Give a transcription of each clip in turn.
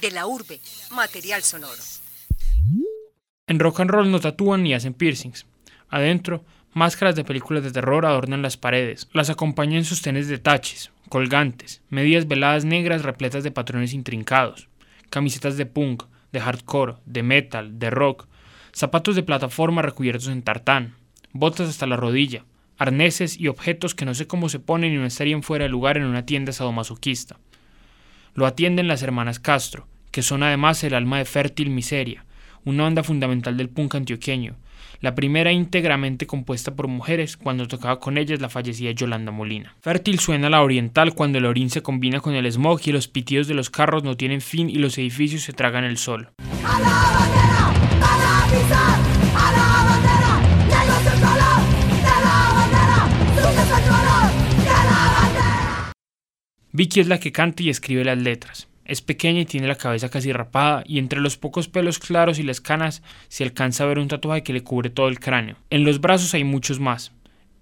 De la urbe, material sonoro. En rock and roll no tatúan ni hacen piercings. Adentro, máscaras de películas de terror adornan las paredes. Las acompañan sostenes de taches, colgantes, medias veladas negras repletas de patrones intrincados, camisetas de punk, de hardcore, de metal, de rock, zapatos de plataforma recubiertos en tartán, botas hasta la rodilla, arneses y objetos que no sé cómo se ponen y no estarían fuera de lugar en una tienda sadomasoquista. Lo atienden las hermanas Castro, que son además el alma de Fértil Miseria, una banda fundamental del punk antioqueño, la primera íntegramente compuesta por mujeres, cuando tocaba con ellas la fallecida Yolanda Molina. Fértil suena la oriental cuando el orín se combina con el smog y los pitidos de los carros no tienen fin y los edificios se tragan el sol. Vicky es la que canta y escribe las letras. Es pequeña y tiene la cabeza casi rapada y entre los pocos pelos claros y las canas se alcanza a ver un tatuaje que le cubre todo el cráneo. En los brazos hay muchos más,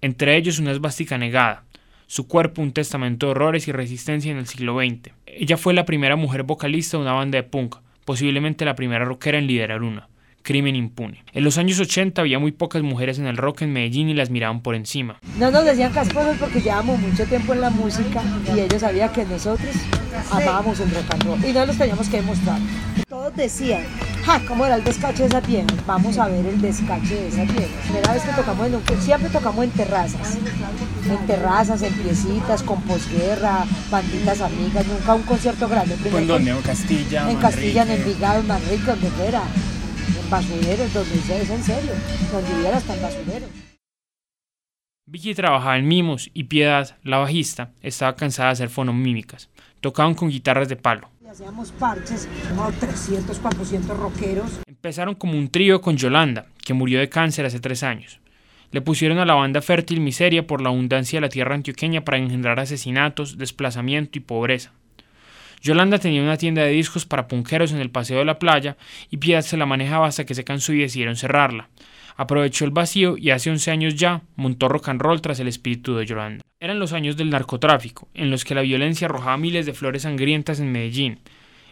entre ellos una esvástica negada, su cuerpo un testamento de horrores y resistencia en el siglo XX. Ella fue la primera mujer vocalista de una banda de punk, posiblemente la primera rockera en liderar una crimen impune. En los años 80 había muy pocas mujeres en el rock en Medellín y las miraban por encima. No nos decían casposos porque llevábamos mucho tiempo en la música y ellos sabían que nosotros amábamos el rock and roll y no los teníamos que demostrar. Todos decían, ja, ¿cómo era el descache de esa tienda? Vamos a ver el descache de esa tienda. Primera vez que tocamos en un, siempre tocamos en terrazas, en terrazas, en piecitas, con posguerra, banditas amigas, nunca un concierto grande. ¿En dónde? ¿En Castilla? En Castilla, en Envigado, en Manrique, donde fuera basureros, donde en serio, donde hubiera hasta basureros. Vicky trabajaba en mimos y Piedad, la bajista, estaba cansada de hacer fonomímicas. Tocaban con guitarras de palo. hacíamos parches, como 300, 400 rockeros. Empezaron como un trío con Yolanda, que murió de cáncer hace tres años. Le pusieron a la banda Fértil Miseria por la abundancia de la tierra antioqueña para engendrar asesinatos, desplazamiento y pobreza. Yolanda tenía una tienda de discos para punqueros en el paseo de la playa y Piedad se la manejaba hasta que se cansó y decidieron cerrarla. Aprovechó el vacío y hace 11 años ya montó rock and roll tras el espíritu de Yolanda. Eran los años del narcotráfico, en los que la violencia arrojaba miles de flores sangrientas en Medellín.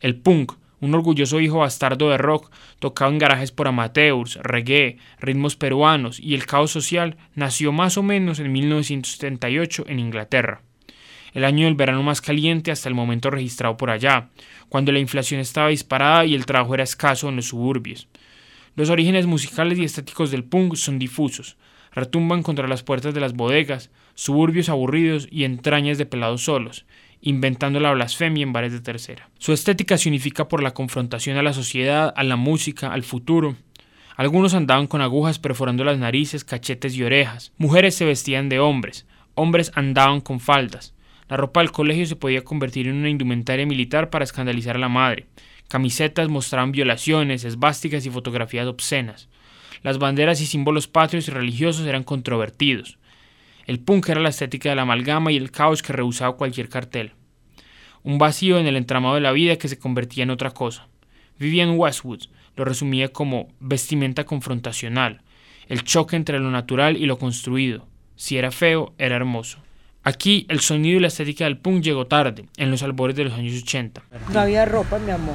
El punk, un orgulloso hijo bastardo de rock, tocado en garajes por amateurs, reggae, ritmos peruanos y el caos social, nació más o menos en 1978 en Inglaterra el año del verano más caliente hasta el momento registrado por allá, cuando la inflación estaba disparada y el trabajo era escaso en los suburbios. Los orígenes musicales y estéticos del punk son difusos, retumban contra las puertas de las bodegas, suburbios aburridos y entrañas de pelados solos, inventando la blasfemia en bares de tercera. Su estética se unifica por la confrontación a la sociedad, a la música, al futuro. Algunos andaban con agujas perforando las narices, cachetes y orejas. Mujeres se vestían de hombres. Hombres andaban con faldas. La ropa del colegio se podía convertir en una indumentaria militar para escandalizar a la madre. Camisetas mostraban violaciones, esvásticas y fotografías obscenas. Las banderas y símbolos patrios y religiosos eran controvertidos. El punk era la estética de la amalgama y el caos que rehusaba cualquier cartel. Un vacío en el entramado de la vida que se convertía en otra cosa. Vivian Westwood lo resumía como vestimenta confrontacional, el choque entre lo natural y lo construido. Si era feo, era hermoso. Aquí el sonido y la estética del punk llegó tarde, en los albores de los años 80. No había ropa, mi amor.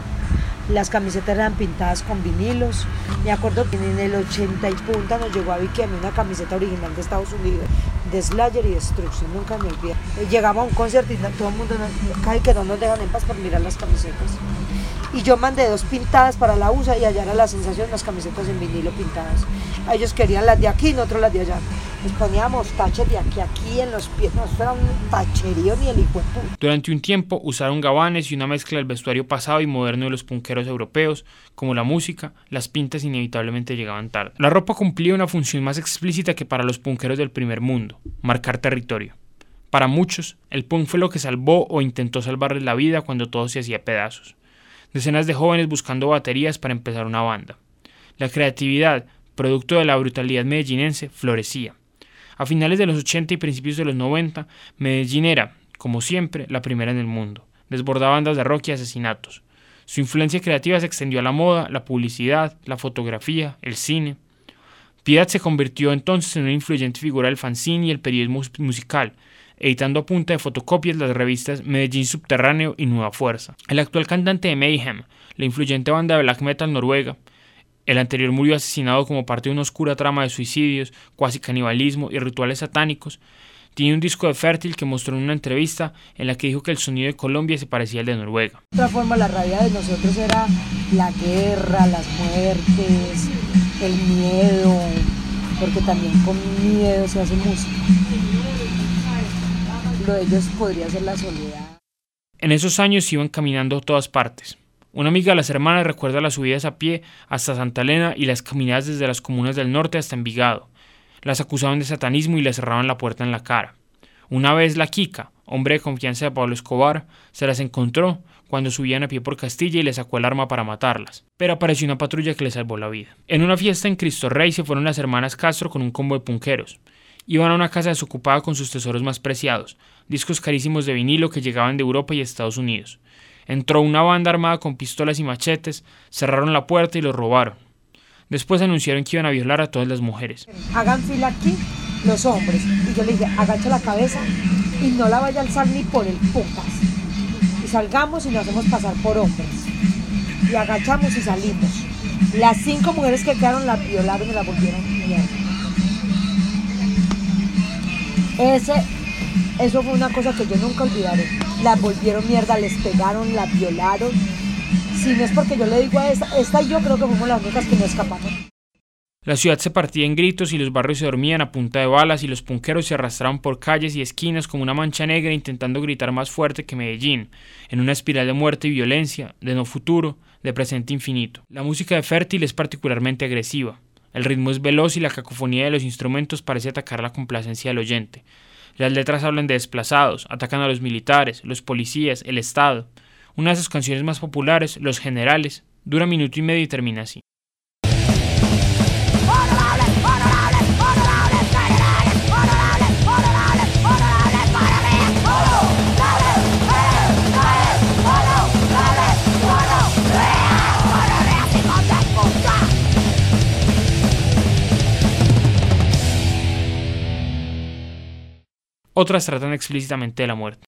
Las camisetas eran pintadas con vinilos. Me acuerdo que en el 80 y punta nos llegó a Vicky a mí una camiseta original de Estados Unidos, de Slayer y Destruction, nunca me olvidé. Llegaba a un concierto y todo el mundo, cae que no nos dejan en paz por mirar las camisetas. Y yo mandé dos pintadas para la USA y allá era la sensación las camisetas en vinilo pintadas. Ellos querían las de aquí, nosotros las de allá. Poníamos de aquí a aquí en los pies, no, era un tacherío ni el hijo Durante un tiempo usaron gabanes y una mezcla del vestuario pasado y moderno de los punqueros europeos, como la música, las pintas inevitablemente llegaban tarde. La ropa cumplía una función más explícita que para los punqueros del primer mundo, marcar territorio. Para muchos, el punk fue lo que salvó o intentó salvarles la vida cuando todo se hacía pedazos decenas de jóvenes buscando baterías para empezar una banda. La creatividad, producto de la brutalidad medellinense, florecía. A finales de los 80 y principios de los 90, Medellín era, como siempre, la primera en el mundo. Desbordaba bandas de rock y asesinatos. Su influencia creativa se extendió a la moda, la publicidad, la fotografía, el cine. Piedad se convirtió entonces en una influyente figura del fanzine y el periodismo musical, editando a punta de fotocopias las revistas Medellín Subterráneo y Nueva Fuerza. El actual cantante de Mayhem, la influyente banda de black metal noruega, el anterior murió asesinado como parte de una oscura trama de suicidios, cuasi canibalismo y rituales satánicos, tiene un disco de Fértil que mostró en una entrevista en la que dijo que el sonido de Colombia se parecía al de Noruega. De otra forma, la rabia de nosotros era la guerra, las muertes, el miedo, porque también con miedo se hace música. Lo de ellos podría ser la soledad. En esos años iban caminando a todas partes. Una amiga de las hermanas recuerda las subidas a pie hasta Santa Elena y las caminadas desde las comunas del norte hasta Envigado. Las acusaban de satanismo y le cerraban la puerta en la cara. Una vez la Kika, hombre de confianza de Pablo Escobar, se las encontró cuando subían a pie por Castilla y le sacó el arma para matarlas, pero apareció una patrulla que le salvó la vida. En una fiesta en Cristo Rey se fueron las hermanas Castro con un combo de punqueros. Iban a una casa desocupada con sus tesoros más preciados, discos carísimos de vinilo que llegaban de Europa y Estados Unidos. Entró una banda armada con pistolas y machetes, cerraron la puerta y los robaron. Después anunciaron que iban a violar a todas las mujeres. Hagan fila aquí los hombres. Y yo le dije, agacha la cabeza y no la vaya a alzar ni por el putas. Y salgamos y nos hacemos pasar por hombres. Y agachamos y salimos. Las cinco mujeres que quedaron la violaron y la volvieron mierda. Ese, eso fue una cosa que yo nunca olvidaré. La volvieron mierda, les pegaron, la violaron. Si no es porque yo le digo a esta, esta yo creo que fuimos las únicas que no escapamos. La ciudad se partía en gritos y los barrios se dormían a punta de balas y los punqueros se arrastraban por calles y esquinas como una mancha negra intentando gritar más fuerte que Medellín, en una espiral de muerte y violencia, de no futuro, de presente infinito. La música de Fértil es particularmente agresiva. El ritmo es veloz y la cacofonía de los instrumentos parece atacar la complacencia del oyente. Las letras hablan de desplazados, atacan a los militares, los policías, el Estado. Una de sus canciones más populares, Los Generales, dura minuto y medio y termina así. Otras tratan explícitamente de la muerte.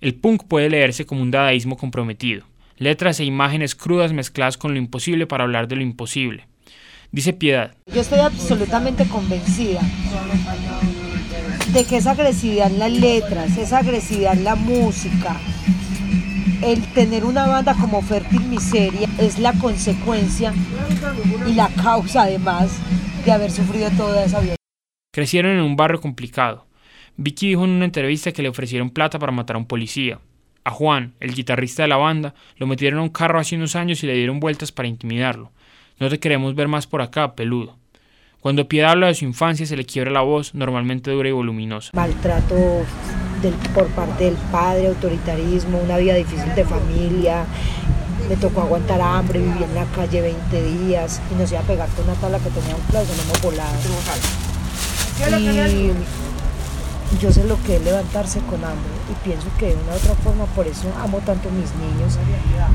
El punk puede leerse como un dadaísmo comprometido, letras e imágenes crudas mezcladas con lo imposible para hablar de lo imposible. Dice Piedad. Yo estoy absolutamente convencida de que esa agresividad en las letras, esa agresividad en la música, el tener una banda como Fértil Miseria es la consecuencia y la causa además de haber sufrido toda esa violencia. Crecieron en un barrio complicado. Vicky dijo en una entrevista que le ofrecieron plata para matar a un policía. A Juan, el guitarrista de la banda, lo metieron a un carro hace unos años y le dieron vueltas para intimidarlo. No te queremos ver más por acá, peludo. Cuando Piedad habla de su infancia se le quiebra la voz, normalmente dura y voluminosa. Maltrato del, por parte del padre, autoritarismo, una vida difícil de familia. Me tocó aguantar hambre, viví en la calle 20 días y nos iba a pegar con una tabla que tenía un plazo, no hemos volado. Y yo sé lo que es levantarse con hambre y pienso que de una u otra forma por eso amo tanto a mis niños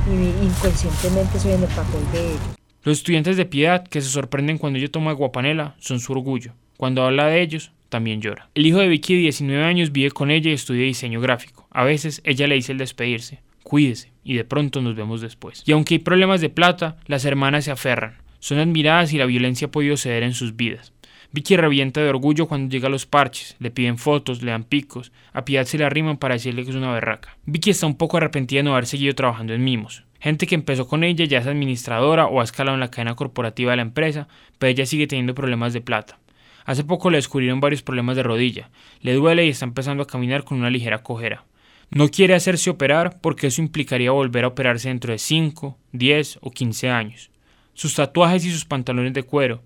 y inconscientemente soy en el papel de ellos. Los estudiantes de piedad que se sorprenden cuando yo tomo aguapanela son su orgullo. Cuando habla de ellos, también llora. El hijo de Vicky de 19 años vive con ella y estudia diseño gráfico. A veces ella le dice el despedirse, cuídese, y de pronto nos vemos después. Y aunque hay problemas de plata, las hermanas se aferran. Son admiradas y la violencia ha podido ceder en sus vidas. Vicky revienta de orgullo cuando llega a los parches, le piden fotos, le dan picos, a Piedad se le arriman para decirle que es una berraca. Vicky está un poco arrepentida de no haber seguido trabajando en mimos. Gente que empezó con ella ya es administradora o ha escalado en la cadena corporativa de la empresa, pero ella sigue teniendo problemas de plata. Hace poco le descubrieron varios problemas de rodilla, le duele y está empezando a caminar con una ligera cojera. No quiere hacerse operar porque eso implicaría volver a operarse dentro de 5, 10 o 15 años. Sus tatuajes y sus pantalones de cuero,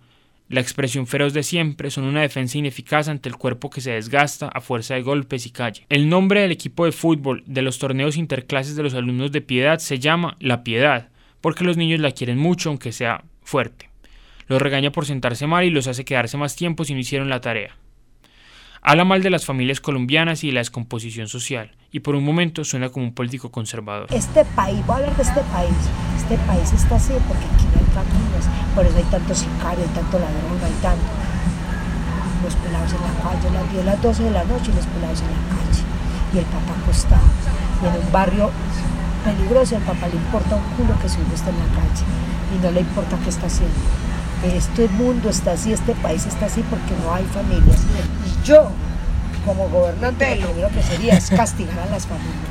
la expresión feroz de siempre son una defensa ineficaz ante el cuerpo que se desgasta a fuerza de golpes y calle. El nombre del equipo de fútbol de los torneos interclases de los alumnos de Piedad se llama La Piedad, porque los niños la quieren mucho aunque sea fuerte. Los regaña por sentarse mal y los hace quedarse más tiempo si no hicieron la tarea. Habla mal de las familias colombianas y de la descomposición social, y por un momento suena como un político conservador. Este país, voy a hablar de este país, este país está así porque aquí no hay familias, por eso hay tanto sicario, hay tanto ladrón, hay tanto. Los pelados en la calle, las 10, las 12 de la noche, los pelados en la calle, y el papá acostado, y en un barrio peligroso, el papá le importa un culo que su hijo esté en la calle, y no le importa qué está haciendo este mundo está así, este país está así porque no hay familias. Yo, como gobernante, lo primero que sería es castigar a las familias.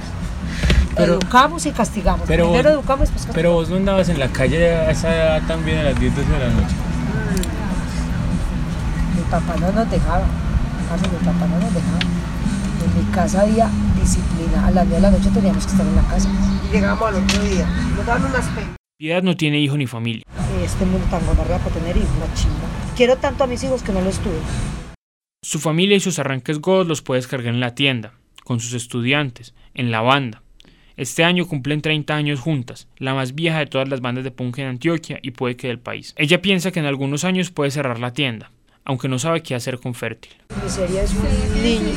educamos y castigamos. Pero Primero vos, educamos castigamos. Pero vos no andabas en la calle a esa edad también a las 10 12 de la noche. Mi papá no nos dejaba. Mi papá no nos dejaba. En mi casa había disciplina. A las 10 de la noche teníamos que estar en la casa. Y llegamos al otro día. Nos daban unas penas. Piedad no tiene hijo ni familia. Este mundo tan gonorrea para tener hijos, una chimba. Quiero tanto a mis hijos que no los tuve. Su familia y sus arranques godos los puede descargar en la tienda, con sus estudiantes, en la banda. Este año cumplen 30 años juntas, la más vieja de todas las bandas de punk en Antioquia y puede que del país. Ella piensa que en algunos años puede cerrar la tienda, aunque no sabe qué hacer con Fértil. Miseria es un niño,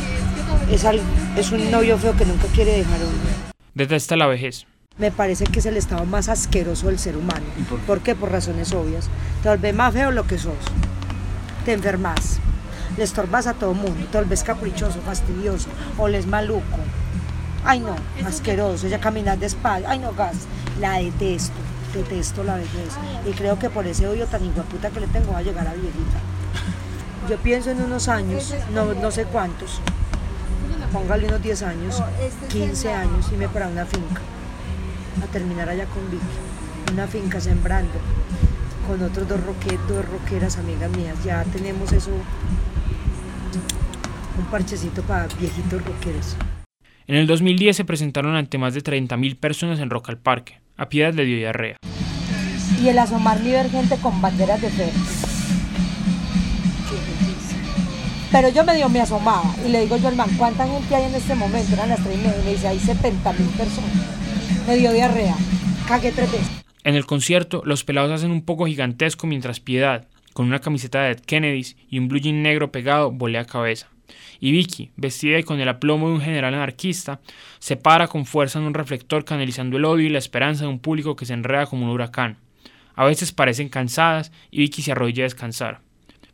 es, al- es un novio feo que nunca quiere dejar a uno. Detesta la vejez. Me parece que es el estado más asqueroso del ser humano. por qué? Por razones obvias. Te volvés más feo lo que sos. Te enfermas. Le estorbas a todo mundo. Te volvés caprichoso, fastidioso. Oles maluco. Ay no, asqueroso. Ella camina despacio. Ay no, gas. La detesto. Detesto la vejez. Y creo que por ese odio tan puta que le tengo va a llegar a viejita. Yo pienso en unos años, no, no sé cuántos, póngale unos 10 años, 15 años, y me para una finca a terminar allá con Vicky. Una finca sembrando con otros dos, roque, dos roqueras amigas mías. Ya tenemos eso, un parchecito para viejitos roqueros. En el 2010 se presentaron ante más de 30.000 personas en Rock al Parque. A Piedad le dio diarrea. Y el asomar ver gente con banderas de fe. Pero yo medio me asomaba y le digo yo al man, ¿cuánta gente hay en este momento? Eran las tres y media. Y me dice, hay 70 mil personas. Me dio diarrea. Cagué tres veces. En el concierto, los pelados hacen un poco gigantesco mientras Piedad, con una camiseta de Ed Kennedys y un blue jean negro pegado, volea cabeza. Y Vicky, vestida y con el aplomo de un general anarquista, se para con fuerza en un reflector canalizando el odio y la esperanza de un público que se enreda como un huracán. A veces parecen cansadas y Vicky se arrodilla a descansar.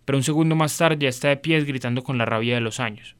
Pero un segundo más tarde ya está de pies gritando con la rabia de los años.